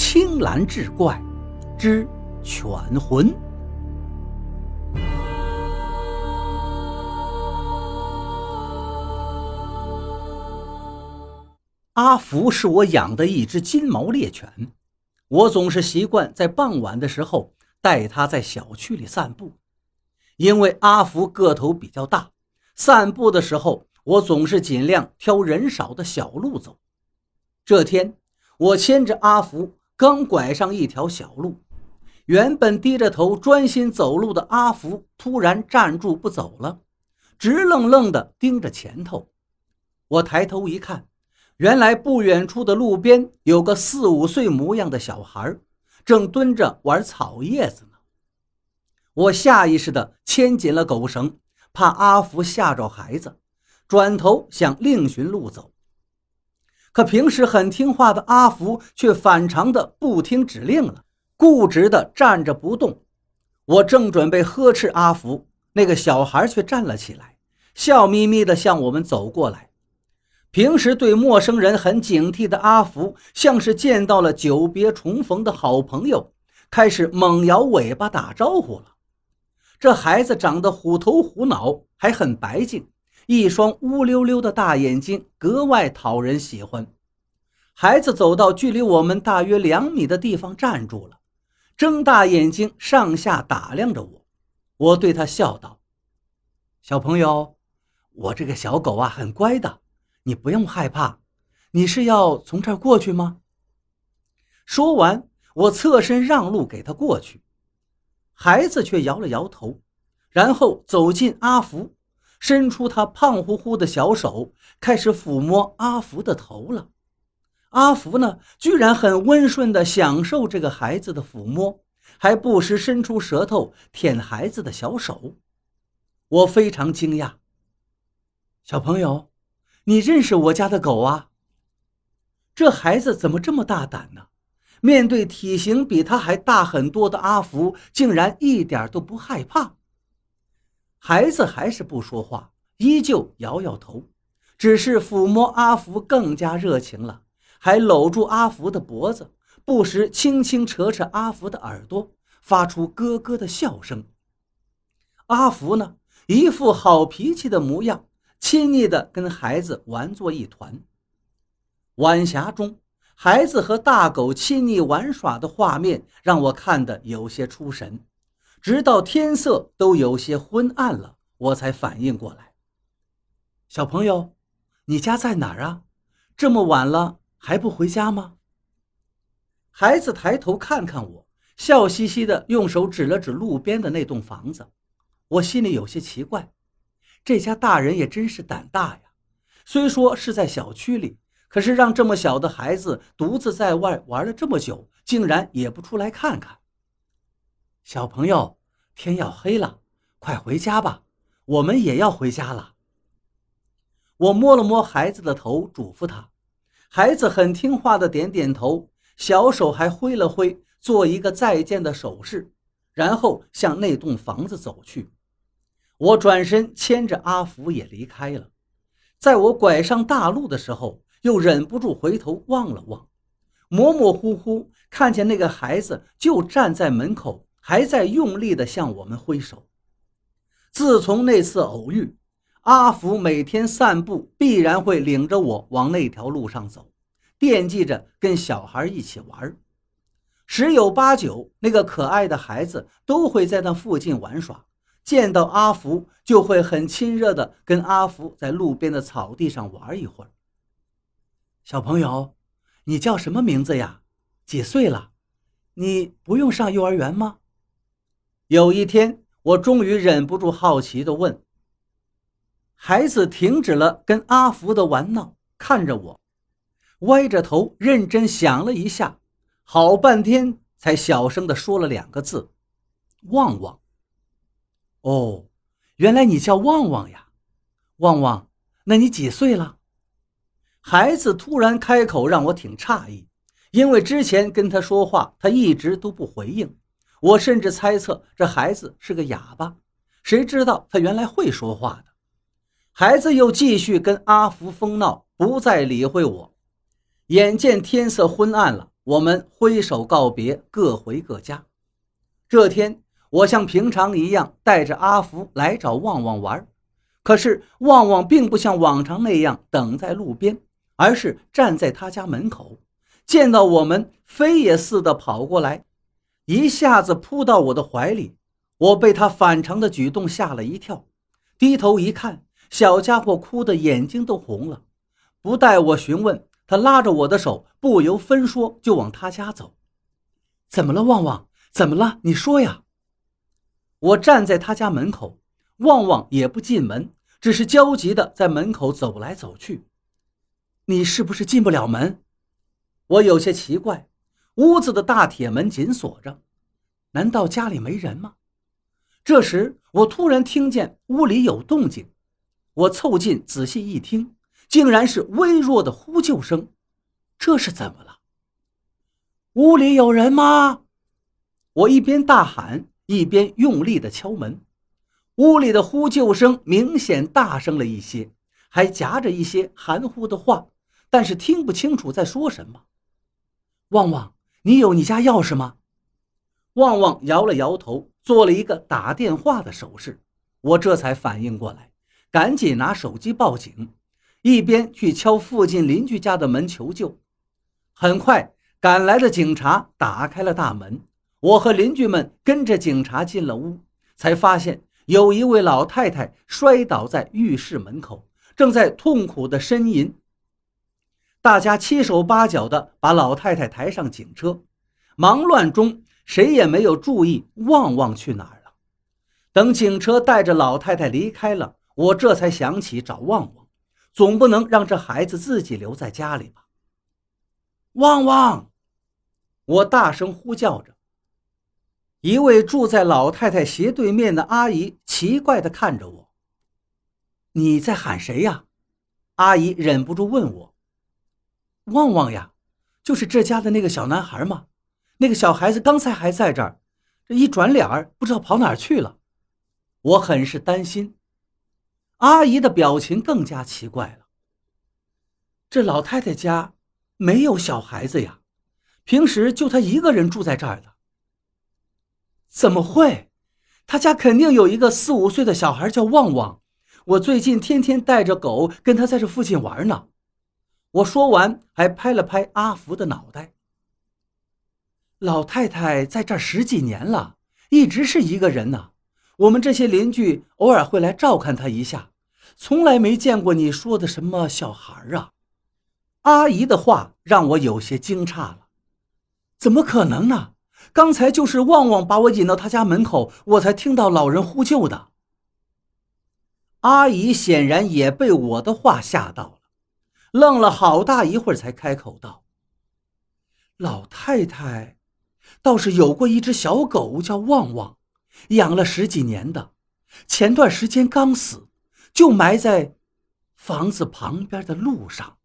青蓝志怪之犬魂。阿福是我养的一只金毛猎犬，我总是习惯在傍晚的时候带它在小区里散步，因为阿福个头比较大，散步的时候我总是尽量挑人少的小路走。这天，我牵着阿福刚拐上一条小路，原本低着头专心走路的阿福突然站住不走了，直愣愣地盯着前头。我抬头一看。原来不远处的路边有个四五岁模样的小孩，正蹲着玩草叶子呢。我下意识地牵紧了狗绳，怕阿福吓着孩子，转头想另寻路走。可平时很听话的阿福却反常的不听指令了，固执地站着不动。我正准备呵斥阿福，那个小孩却站了起来，笑眯眯地向我们走过来。平时对陌生人很警惕的阿福，像是见到了久别重逢的好朋友，开始猛摇尾巴打招呼了。这孩子长得虎头虎脑，还很白净，一双乌溜溜的大眼睛格外讨人喜欢。孩子走到距离我们大约两米的地方站住了，睁大眼睛上下打量着我。我对他笑道：“小朋友，我这个小狗啊，很乖的。”你不用害怕，你是要从这儿过去吗？说完，我侧身让路给他过去，孩子却摇了摇头，然后走进阿福，伸出他胖乎乎的小手，开始抚摸阿福的头了。阿福呢，居然很温顺地享受这个孩子的抚摸，还不时伸出舌头舔孩子的小手。我非常惊讶，小朋友。你认识我家的狗啊？这孩子怎么这么大胆呢？面对体型比他还大很多的阿福，竟然一点都不害怕。孩子还是不说话，依旧摇摇头，只是抚摸阿福更加热情了，还搂住阿福的脖子，不时轻轻扯扯阿福的耳朵，发出咯咯的笑声。阿福呢，一副好脾气的模样。亲昵地跟孩子玩作一团。晚霞中，孩子和大狗亲昵玩耍的画面让我看得有些出神，直到天色都有些昏暗了，我才反应过来。小朋友，你家在哪儿啊？这么晚了还不回家吗？孩子抬头看看我，笑嘻嘻的用手指了指路边的那栋房子。我心里有些奇怪。这家大人也真是胆大呀！虽说是在小区里，可是让这么小的孩子独自在外玩了这么久，竟然也不出来看看。小朋友，天要黑了，快回家吧，我们也要回家了。我摸了摸孩子的头，嘱咐他。孩子很听话的点点头，小手还挥了挥，做一个再见的手势，然后向那栋房子走去。我转身牵着阿福也离开了，在我拐上大路的时候，又忍不住回头望了望，模模糊糊看见那个孩子就站在门口，还在用力地向我们挥手。自从那次偶遇，阿福每天散步必然会领着我往那条路上走，惦记着跟小孩一起玩，十有八九那个可爱的孩子都会在那附近玩耍。见到阿福就会很亲热的跟阿福在路边的草地上玩一会儿。小朋友，你叫什么名字呀？几岁了？你不用上幼儿园吗？有一天，我终于忍不住好奇的问。孩子停止了跟阿福的玩闹，看着我，歪着头认真想了一下，好半天才小声的说了两个字：“旺旺。”哦，原来你叫旺旺呀，旺旺，那你几岁了？孩子突然开口，让我挺诧异，因为之前跟他说话，他一直都不回应。我甚至猜测这孩子是个哑巴，谁知道他原来会说话的。孩子又继续跟阿福疯闹，不再理会我。眼见天色昏暗了，我们挥手告别，各回各家。这天，我像平常一样带着阿福来找旺旺玩，可是旺旺并不像往常那样等在路边，而是站在他家门口。见到我们，飞也似的跑过来，一下子扑到我的怀里。我被他反常的举动吓了一跳，低头一看，小家伙哭得眼睛都红了。不待我询问，他拉着我的手，不由分说就往他家走。怎么了，旺旺？怎么了？你说呀！我站在他家门口，旺旺也不进门，只是焦急地在门口走来走去。你是不是进不了门？我有些奇怪，屋子的大铁门紧锁着，难道家里没人吗？这时，我突然听见屋里有动静，我凑近仔细一听，竟然是微弱的呼救声。这是怎么了？屋里有人吗？我一边大喊，一边用力的敲门。屋里的呼救声明显大声了一些，还夹着一些含糊的话，但是听不清楚在说什么。旺旺，你有你家钥匙吗？旺旺摇了摇头。做了一个打电话的手势，我这才反应过来，赶紧拿手机报警，一边去敲附近邻居家的门求救。很快赶来的警察打开了大门，我和邻居们跟着警察进了屋，才发现有一位老太太摔倒在浴室门口，正在痛苦的呻吟。大家七手八脚的把老太太抬上警车，忙乱中。谁也没有注意旺旺去哪儿了。等警车带着老太太离开了，我这才想起找旺旺，总不能让这孩子自己留在家里吧？旺旺！我大声呼叫着。一位住在老太太斜对面的阿姨奇怪地看着我：“你在喊谁呀？”阿姨忍不住问我：“旺旺呀，就是这家的那个小男孩吗？”那个小孩子刚才还在这儿，这一转脸儿不知道跑哪儿去了，我很是担心。阿姨的表情更加奇怪了。这老太太家没有小孩子呀，平时就她一个人住在这儿的。怎么会？她家肯定有一个四五岁的小孩叫旺旺。我最近天天带着狗跟他在这附近玩呢。我说完，还拍了拍阿福的脑袋。老太太在这十几年了，一直是一个人呢。我们这些邻居偶尔会来照看她一下，从来没见过你说的什么小孩啊。阿姨的话让我有些惊诧了，怎么可能呢？刚才就是旺旺把我引到他家门口，我才听到老人呼救的。阿姨显然也被我的话吓到了，愣了好大一会儿才开口道：“老太太。”倒是有过一只小狗，叫旺旺，养了十几年的，前段时间刚死，就埋在房子旁边的路上。